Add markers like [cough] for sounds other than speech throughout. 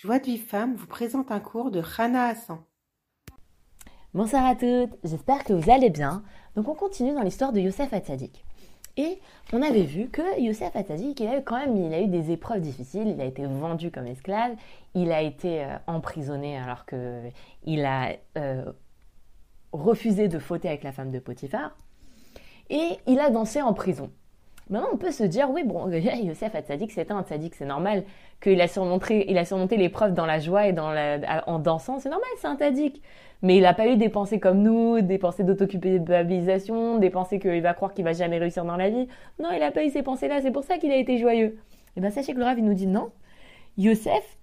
Joie de vie femme vous présente un cours de Rana Hassan. Bonsoir à toutes, j'espère que vous allez bien. Donc on continue dans l'histoire de Youssef Atzadik. Et on avait vu que Youssef Atzadik, il a eu quand même il eu des épreuves difficiles, il a été vendu comme esclave, il a été euh, emprisonné alors qu'il a euh, refusé de fauter avec la femme de Potiphar. Et il a dansé en prison. Maintenant, on peut se dire, oui, bon, [laughs] Youssef Hatzadik, c'est un tzaddik, c'est normal qu'il a surmonté, il a surmonté l'épreuve dans la joie et dans la, en dansant, c'est normal, c'est un tzaddik. Mais il n'a pas eu des pensées comme nous, des pensées d'autoculpabilisation, des pensées qu'il va croire qu'il va jamais réussir dans la vie. Non, il n'a pas eu ces pensées-là, c'est pour ça qu'il a été joyeux. Et eh bien, sachez que le Rav, nous dit non. Youssef,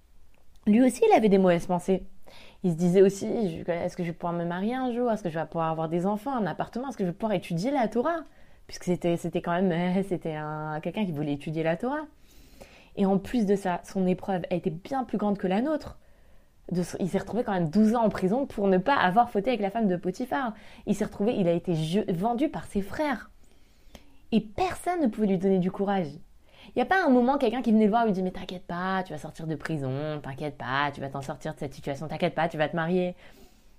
lui aussi, il avait des mauvaises pensées. Il se disait aussi, est-ce que je vais pouvoir me marier un jour? Est-ce que je vais pouvoir avoir des enfants, un appartement? Est-ce que je vais pouvoir étudier la Torah? Puisque c'était, c'était quand même [laughs] c'était un, quelqu'un qui voulait étudier la Torah. Et en plus de ça, son épreuve a été bien plus grande que la nôtre. Il s'est retrouvé quand même 12 ans en prison pour ne pas avoir fauté avec la femme de Potiphar. Il s'est retrouvé, il a été vendu par ses frères. Et personne ne pouvait lui donner du courage. Il n'y a pas un moment quelqu'un qui venait le voir lui dit Mais t'inquiète pas, tu vas sortir de prison, t'inquiète pas, tu vas t'en sortir de cette situation, t'inquiète pas, tu vas te marier.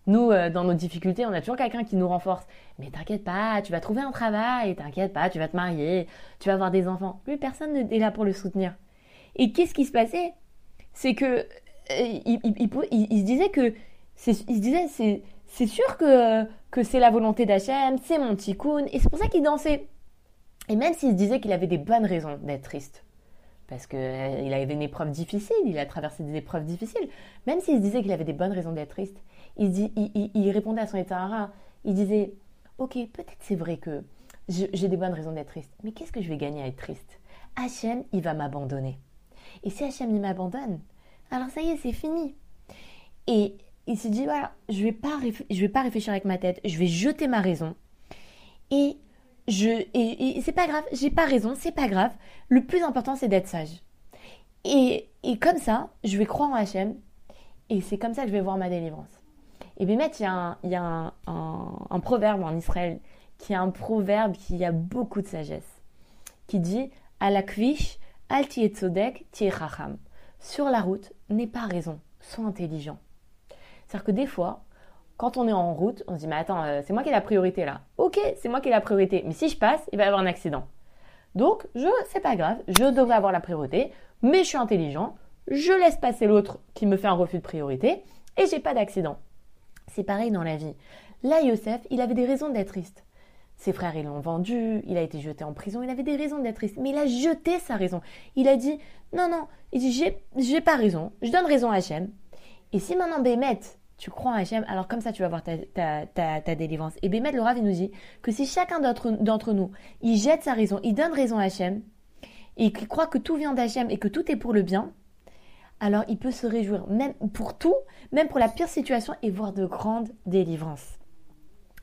Nous, euh, dans nos difficultés, on a toujours quelqu'un qui nous renforce. Mais t'inquiète pas, tu vas trouver un travail, t'inquiète pas, tu vas te marier, tu vas avoir des enfants. Lui, personne n'est là pour le soutenir. Et qu'est-ce qui se passait? C'est que euh, il, se disait que il se disait c'est sûr que que c'est la volonté d'Hachem, c'est mon tikkun, et c'est pour ça qu'il dansait. Et même s'il se disait qu'il avait des bonnes raisons d'être triste, parce qu'il euh, avait une épreuve difficile, il a traversé des épreuves difficiles, même s'il se disait qu'il avait des bonnes raisons d'être triste, il, répondait à son état Il disait Ok, peut-être c'est vrai que j'ai des bonnes raisons d'être triste, mais qu'est-ce que je vais gagner à être triste? Hachem, il va m'abandonner. Et si Hachem, il m'abandonne, alors ça y est, c'est fini. Et il s'est dit Voilà, je vais vais pas réfléchir avec ma tête, je vais jeter ma raison. Et je et, c'est pas grave, j'ai pas raison, c'est pas grave. Le plus important, c'est d'être sage. Et, et, comme ça, je vais croire en Hachem, et c'est comme ça que je vais voir ma délivrance. Et bien, il y a, un, il y a un, proverbe en Israël qui est un proverbe qui a beaucoup de sagesse, qui dit Alakvish, al tzodek chacham. Sur la route, n'aie pas raison, sois intelligent. C'est-à-dire que des fois, quand on est en route, on se dit Mais attends, euh, c'est moi qui ai la priorité là. Ok, c'est moi qui ai la priorité, mais si je passe, il va y avoir un accident. Donc, je, c'est pas grave, je devrais avoir la priorité, mais je suis intelligent, je laisse passer l'autre qui me fait un refus de priorité et j'ai pas d'accident. C'est pareil dans la vie. Là, Yosef, il avait des raisons d'être triste. Ses frères, ils l'ont vendu, il a été jeté en prison, il avait des raisons d'être triste. Mais il a jeté sa raison. Il a dit, non, non, il dit, j'ai, pas raison, je donne raison à Hachem. Et si maintenant, Bémet, tu crois en Hachem, alors comme ça, tu vas avoir ta, ta, délivrance. Et Bémet, le Rav, nous dit que si chacun d'entre, d'entre nous, il jette sa raison, il donne raison à Hachem, et qu'il croit que tout vient d'Hachem et que tout est pour le bien, alors il peut se réjouir, même pour tout, même pour la pire situation, et voir de grandes délivrances.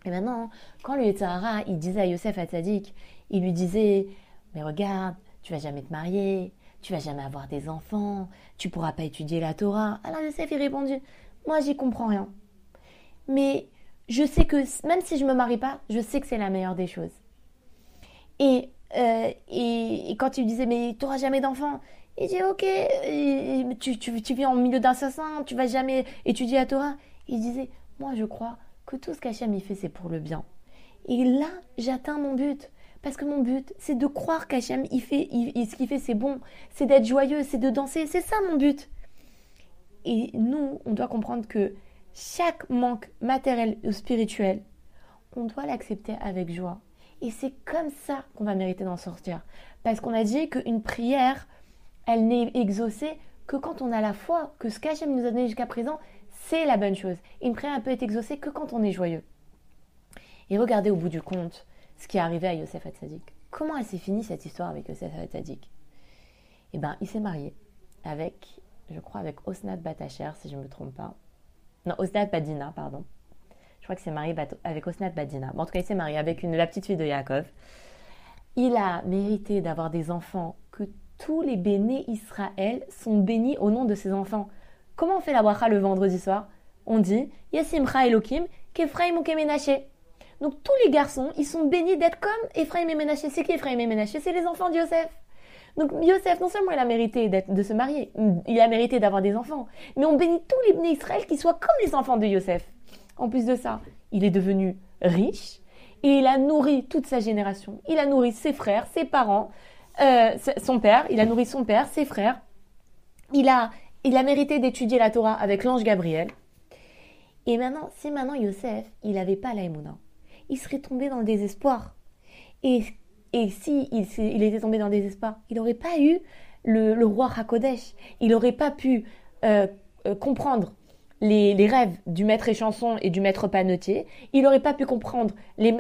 Et maintenant, quand le Yetzirara, il disait à Yosef Hatzadik, il lui disait, mais regarde, tu vas jamais te marier, tu vas jamais avoir des enfants, tu pourras pas étudier la Torah. Alors Yosef, il répondit, moi j'y comprends rien. Mais je sais que même si je me marie pas, je sais que c'est la meilleure des choses. Et, euh, et, quand il disait, mais tu n'auras jamais d'enfants, il dit ok, tu, tu, vis en milieu d'assassin, tu vas jamais étudier la Torah. Il disait moi je crois que tout ce qu'Hachem y fait c'est pour le bien. Et là j'atteins mon but. Parce que mon but, c'est de croire qu'Hachem, il fait, ce qu'il fait, c'est bon. C'est d'être joyeux, c'est de danser. C'est ça mon but. Et nous, on doit comprendre que chaque manque matériel ou spirituel, on doit l'accepter avec joie. Et c'est comme ça qu'on va mériter d'en sortir. Parce qu'on a dit qu'une prière, elle n'est exaucée que quand on a la foi, que ce qu'Hachem nous a donné jusqu'à présent, c'est la bonne chose. Une prière ne peut être exaucée que quand on est joyeux. Et regardez au bout du compte ce qui est arrivé à Yosef Hatzadik. Comment elle s'est finie cette histoire avec Yosef Hatzadik? Eh bien, il s'est marié avec, je crois, avec Osnat Batacher, si je ne me trompe pas. Non, Osnat Badina, pardon. Je crois qu'il s'est marié avec Osnat Badina. En tout cas, il s'est marié avec une, la petite fille de Yaakov. Il a mérité d'avoir des enfants que tous les bénis Israël sont bénis au nom de ses enfants. Comment on fait la bracha le vendredi soir? On dit Yasimcha Elohim, Kefraim ou Kemenaché. Donc tous les garçons, ils sont bénis d'être comme Ephraim et Ménaché. C'est qui Ephraim et Ménaché? C'est les enfants de Yosef. Donc Yosef, non seulement il a mérité de se marier, il a mérité d'avoir des enfants, mais on bénit tous les bénis Israël qui soient comme les enfants de Yosef. En plus de ça, il est devenu riche et il a nourri toute sa génération. Il a nourri ses frères, ses parents, euh, son père, il a nourri son père, ses frères. Il a, il a mérité d'étudier la Torah avec l'ange Gabriel. Et maintenant, si maintenant Yosef, il n'avait pas la il serait tombé dans le désespoir. Et, et si il, était tombé dans le désespoir, il n'aurait pas eu le, roi Hakodesh. Il n'aurait pas pu euh, euh, comprendre les, rêves du maître échanson et du maître panetier. Il n'aurait pas pu comprendre les,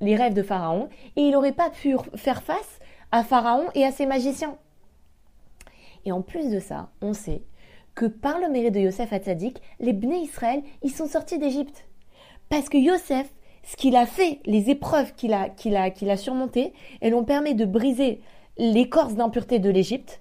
les, rêves de Pharaon. Et il n'aurait pas pu faire face à Pharaon et à ses magiciens. Et en plus de ça, on sait que par le mérite de Yosef Hatzadik, les Bnei Israël, ils sont sortis d'Égypte. Parce que Yosef, ce qu'il a fait, les épreuves qu'il a, qu'il a, a surmontées, elles ont permis de briser l'écorce d'impureté de l'Égypte.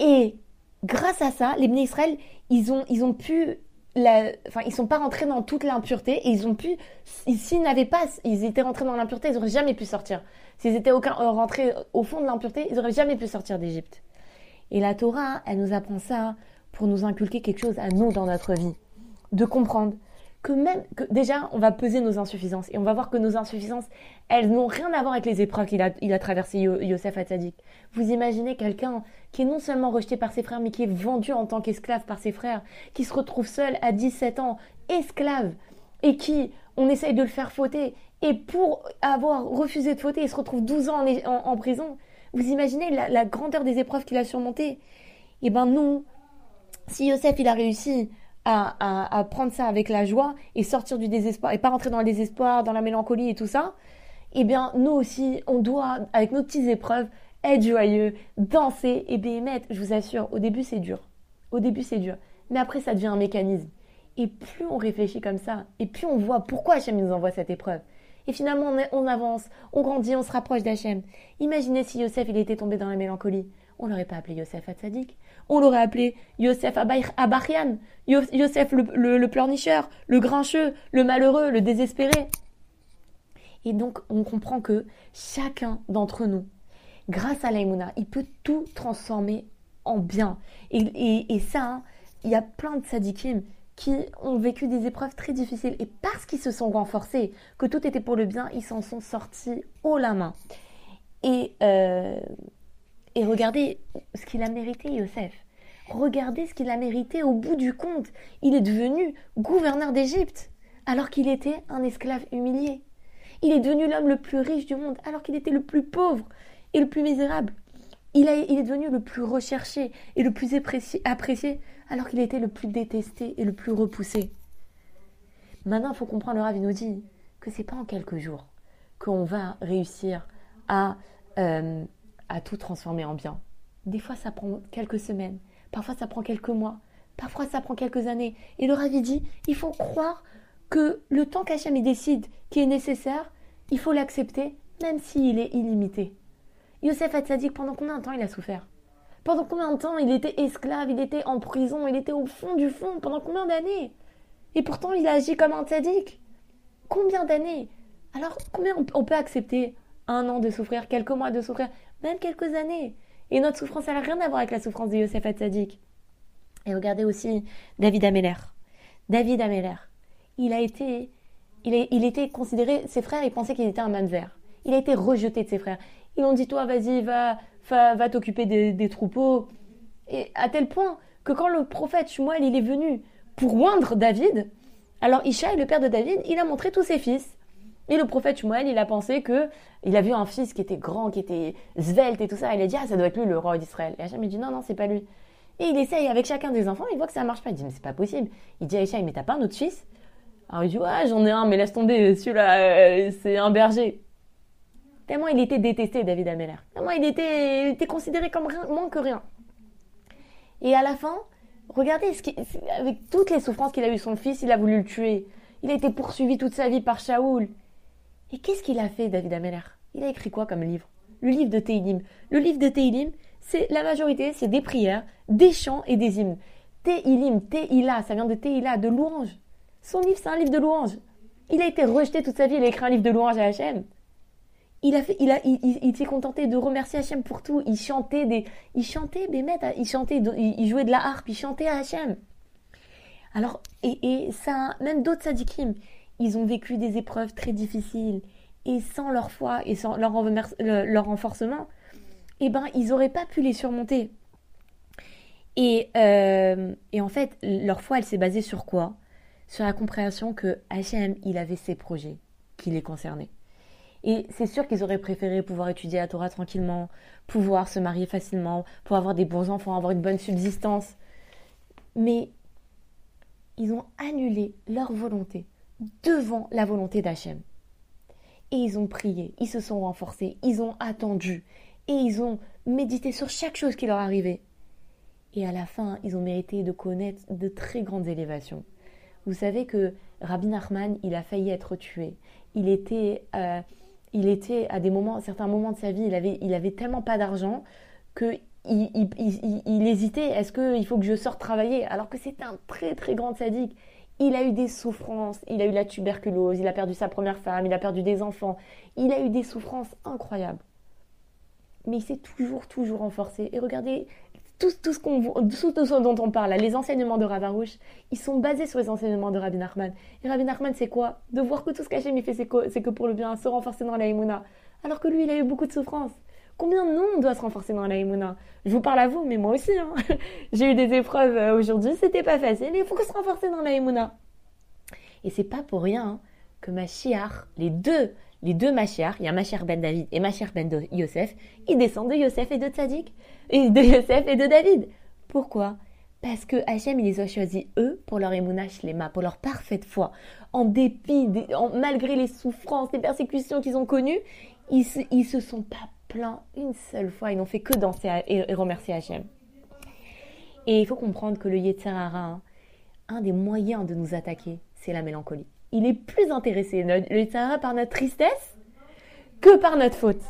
Et grâce à ça, les Bnei Israël, ils ont, ils ont pu la, enfin, ils sont pas rentrés dans toute l'impureté et ils ont pu, s'ils n'avaient pas, ils étaient rentrés dans l'impureté, ils auraient jamais pu sortir. S'ils étaient aucun, euh, rentrés au fond de l'impureté, ils auraient jamais pu sortir d'Égypte. Et la Torah, elle nous apprend ça pour nous inculquer quelque chose à nous dans notre vie. De comprendre que même, que déjà, on va peser nos insuffisances et on va voir que nos insuffisances, elles n'ont rien à voir avec les épreuves qu'il a, il a traversées, Yosef Hatzadik. Vous imaginez quelqu'un qui est non seulement rejeté par ses frères, mais qui est vendu en tant qu'esclave par ses frères, qui se retrouve seul à 17 ans, esclave, et qui, on essaye de le faire fauter, et pour avoir refusé de fauter, il se retrouve 12 ans en, prison. Vous imaginez la, grandeur des épreuves qu'il a surmontées? Eh ben nous, si Yosef il a réussi à, prendre ça avec la joie et sortir du désespoir et pas rentrer dans le désespoir, dans la mélancolie et tout ça, eh bien nous aussi, on doit, avec nos petites épreuves, être joyeux, danser et bien mettre. Je vous assure, au début c'est dur. Au début c'est dur. Mais après ça devient un mécanisme. Et plus on réfléchit comme ça, et plus on voit pourquoi Hachem nous envoie cette épreuve. Et finalement on, avance, on grandit, on se rapproche d'Hachem. Imaginez si Yosef il était tombé dans la mélancolie. On l'aurait pas appelé Yosef Hatzadik. On l'aurait appelé Yosef Abarian, Yosef le, pleurnicheur, le grincheux, le malheureux, le désespéré. Et donc, on comprend que chacun d'entre nous, grâce à l'aïmouna, il peut tout transformer en bien. Et, ça, hein, il y a plein de sadikim qui ont vécu des épreuves très difficiles. Et parce qu'ils se sont renforcés, que tout était pour le bien, ils s'en sont sortis haut la main. Et euh, et regardez ce qu'il a mérité, Yosef. Regardez ce qu'il a mérité au bout du compte. Il est devenu gouverneur d'Égypte alors qu'il était un esclave humilié. Il est devenu l'homme le plus riche du monde alors qu'il était le plus pauvre et le plus misérable. Il, est devenu le plus recherché et le plus apprécié, alors qu'il était le plus détesté et le plus repoussé. Maintenant, il faut comprendre, le Rav nous dit que c'est pas en quelques jours qu'on va réussir à euh, à tout transformer en bien. Des fois, ça prend quelques semaines, parfois ça prend quelques mois, parfois ça prend quelques années. Et le Ravi dit, il faut croire que le temps qu'Hachem décide qui est nécessaire, il faut l'accepter, même s'il est illimité. Yosef Hatzadik, pendant combien de temps il a souffert? Pendant combien de temps il était esclave, il était en prison, il était au fond du fond Pendant combien d'années? Et pourtant, il a agi comme un tzaddik. Combien d'années? Alors, combien on peut accepter un an de souffrir, quelques mois de souffrir? Même quelques années. Et notre souffrance, elle n'a rien à voir avec la souffrance de Yosef Hatzadik. Et regardez aussi David Ameller. David Ameller, il a été, il, il était considéré, ses frères, ils pensaient qu'il était un vert. Il a été rejeté de ses frères. Ils ont dit, toi, vas-y, va, va, t'occuper des, troupeaux. Et à tel point que quand le prophète Shmuel, il est venu pour oindre David, alors Ishaï, le père de David, il a montré tous ses fils. Et le prophète Shmuel, il a pensé que il a vu un fils qui était grand, qui était svelte et tout ça. Il a dit ah ça doit être lui le roi d'Israël. Et Hachem il dit non non c'est pas lui. Et il essaye avec chacun des enfants, il voit que ça marche pas. Il dit mais c'est pas possible. Il dit à Ishaï mais t'as pas un autre fils? Alors il dit ouais j'en ai un mais laisse tomber celui-là euh, c'est un berger. Tellement il était détesté David Ameller. Tellement il était, considéré comme rien, moins que rien. Et à la fin, regardez avec toutes les souffrances qu'il a eu son fils, il a voulu le tuer. Il a été poursuivi toute sa vie par Shaoul. Et qu'est-ce qu'il a fait, David Ameller? Il a écrit quoi comme livre? Le livre de Teilim. Le livre de Teilim, c'est la majorité, c'est des prières, des chants et des hymnes. Teilim, Teila, ça vient de Teila, de louange. Son livre, c'est un livre de louange. Il a été rejeté toute sa vie, il a écrit un livre de louange à Hachem. il a fait, il s'est contenté de remercier Hachem pour tout. Il chantait des, il chantait, Bémet, il chantait, il, jouait de la harpe, il chantait à Hachem. Alors, et, et ça, même d'autres sadikim, ils ont vécu des épreuves très difficiles. Et sans leur foi et sans leur, renforcement, eh ben, ils n'auraient pas pu les surmonter. Et, euh, et en fait, leur foi, elle s'est basée sur quoi? Sur la compréhension que Hachem, il avait ses projets qui les concernaient. Et c'est sûr qu'ils auraient préféré pouvoir étudier la Torah tranquillement, pouvoir se marier facilement, pouvoir avoir des bons enfants, avoir une bonne subsistance. Mais ils ont annulé leur volonté devant la volonté d'Hachem. Et ils ont prié, ils se sont renforcés, ils ont attendu, et ils ont médité sur chaque chose qui leur arrivait. Et à la fin, ils ont mérité de connaître de très grandes élévations. Vous savez que Rabbi Nachman, il a failli être tué. Il était, euh, il était à des moments, certains moments de sa vie, il avait, il avait tellement pas d'argent que il, hésitait. Est-ce qu'il faut que je sorte travailler? Alors que c'est un très très grand sadique. Il a eu des souffrances. Il a eu la tuberculose. Il a perdu sa première femme. Il a perdu des enfants. Il a eu des souffrances incroyables. Mais il s'est toujours toujours renforcé. Et regardez tout, tout, ce dont on parle, les enseignements de Ravarouche, ils sont basés sur les enseignements de Rabbi Nachman. Et Rabbi Nachman, c'est quoi? De voir que tout ce qu'Hachem fait, c'est que, que, pour le bien, se renforcer dans la Emouna. Alors que lui, il a eu beaucoup de souffrances. Combien de nous on doit se renforcer dans la Emouna? Je vous parle à vous, mais moi aussi. Hein. [laughs] J'ai eu des épreuves euh, aujourd'hui, c'était pas facile. Il faut se renforcer dans la Emouna. Et c'est pas pour rien hein, que ma chiar, les deux, les deux Machiar, il y a Machiar ben David et Machiar ben Yosef, ils descendent de Yosef et de Tzadik, et de [laughs] Yosef et de David. Pourquoi? Parce que Hachem, il les a choisis, eux, pour leur émouna shlema, pour leur parfaite foi. En dépit, malgré les souffrances, les persécutions qu'ils ont connues, ils se, se sont pas une seule fois, ils n'ont fait que danser et, remercier Hachem. Et il faut comprendre que le Yetzirara, un des moyens de nous attaquer, c'est la mélancolie il est plus intéressé, le Yitzhara, par notre tristesse que par notre faute.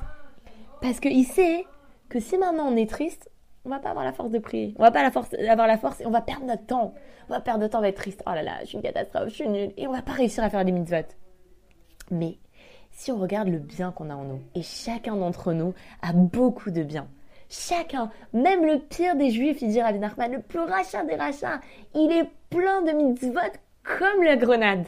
Parce qu'il sait que si maintenant on est triste, on va pas avoir la force de prier. On va pas la force, avoir la force et on va perdre notre temps. On va perdre notre temps, on va être triste. Oh là là, je suis une catastrophe, je suis nulle. Et on va pas réussir à faire des mitzvot. Mais si on regarde le bien qu'on a en nous, et chacun d'entre nous a beaucoup de bien. Chacun, même le pire des juifs, il dit Rabbi Nachman, le plus rachat des rachats, il est plein de mitzvot comme la grenade.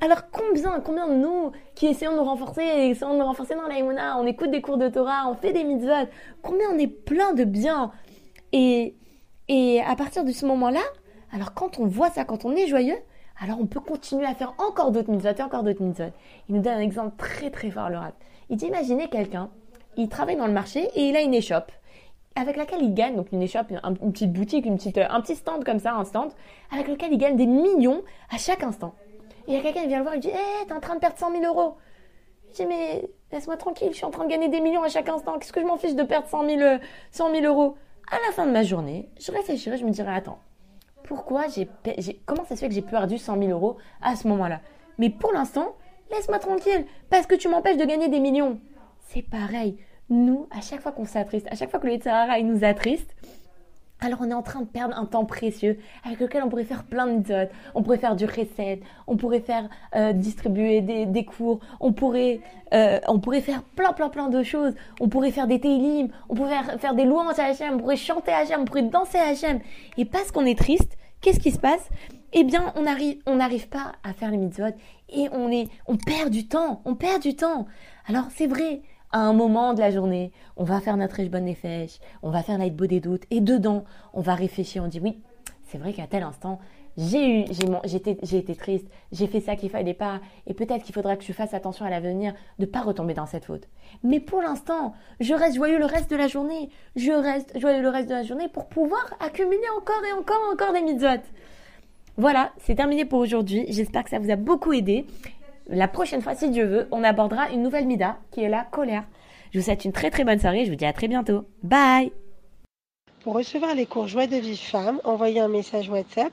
Alors combien, combien de nous qui essayons de nous renforcer, essayons de nous renforcer dans la on écoute des cours de Torah, on fait des mitzvot, combien on est plein de bien. Et, et à partir de ce moment-là, alors quand on voit ça, quand on est joyeux, alors on peut continuer à faire encore d'autres mitzvot et encore d'autres mitzvot. Il nous donne un exemple très très fort, le rat. Il dit imaginez quelqu'un, il travaille dans le marché et il a une échoppe avec laquelle il gagne, donc une échoppe, une, petite boutique, une petite, un petit stand comme ça, un stand, avec lequel il gagne des millions à chaque instant. Et il y a quelqu'un qui vient le voir, il dit Hé, hey, t'es en train de perdre 100 000 euros. Je dis Mais laisse-moi tranquille, je suis en train de gagner des millions à chaque instant. Qu'est-ce que je m'en fiche de perdre 100 000, 100 000 euros? À la fin de ma journée, je réfléchirai, je me dirais Attends, pourquoi j'ai, comment ça se fait que j'ai perdu 100 000 euros à ce moment-là? Mais pour l'instant, laisse-moi tranquille, parce que tu m'empêches de gagner des millions. C'est pareil. Nous, à chaque fois qu'on s'attriste, à chaque fois que le il nous attriste, alors on est en train de perdre un temps précieux avec lequel on pourrait faire plein de méthodes. On pourrait faire du recette, on pourrait faire euh, distribuer des, cours, on pourrait, euh, on pourrait faire plein plein plein de choses. On pourrait faire des télim, on pourrait faire, des louanges à Hachem, on pourrait chanter à Hachem, on pourrait danser à Hachem. Et parce qu'on est triste, qu'est-ce qui se passe? Eh bien, on arrive, on n'arrive pas à faire les mitzvot et on est, on perd du temps, on perd du temps. Alors c'est vrai, à un moment de la journée, on va faire notre bonne Nefesh, on va faire l'aide des doutes, et dedans, on va réfléchir, on dit oui, c'est vrai qu'à tel instant, j'ai eu, j'ai été triste, j'ai fait ça qu'il fallait pas, et peut-être qu'il faudra que je fasse attention à l'avenir de pas retomber dans cette faute. Mais pour l'instant, je reste joyeux le reste de la journée, je reste joyeux le reste de la journée pour pouvoir accumuler encore et encore et encore des mitzvot. Voilà, c'est terminé pour aujourd'hui. J'espère que ça vous a beaucoup aidé. La prochaine fois, si Dieu veut, on abordera une nouvelle mida qui est la colère. Je vous souhaite une très très bonne soirée. Je vous dis à très bientôt. Bye Pour recevoir les cours Joie de vie femme, envoyez un message WhatsApp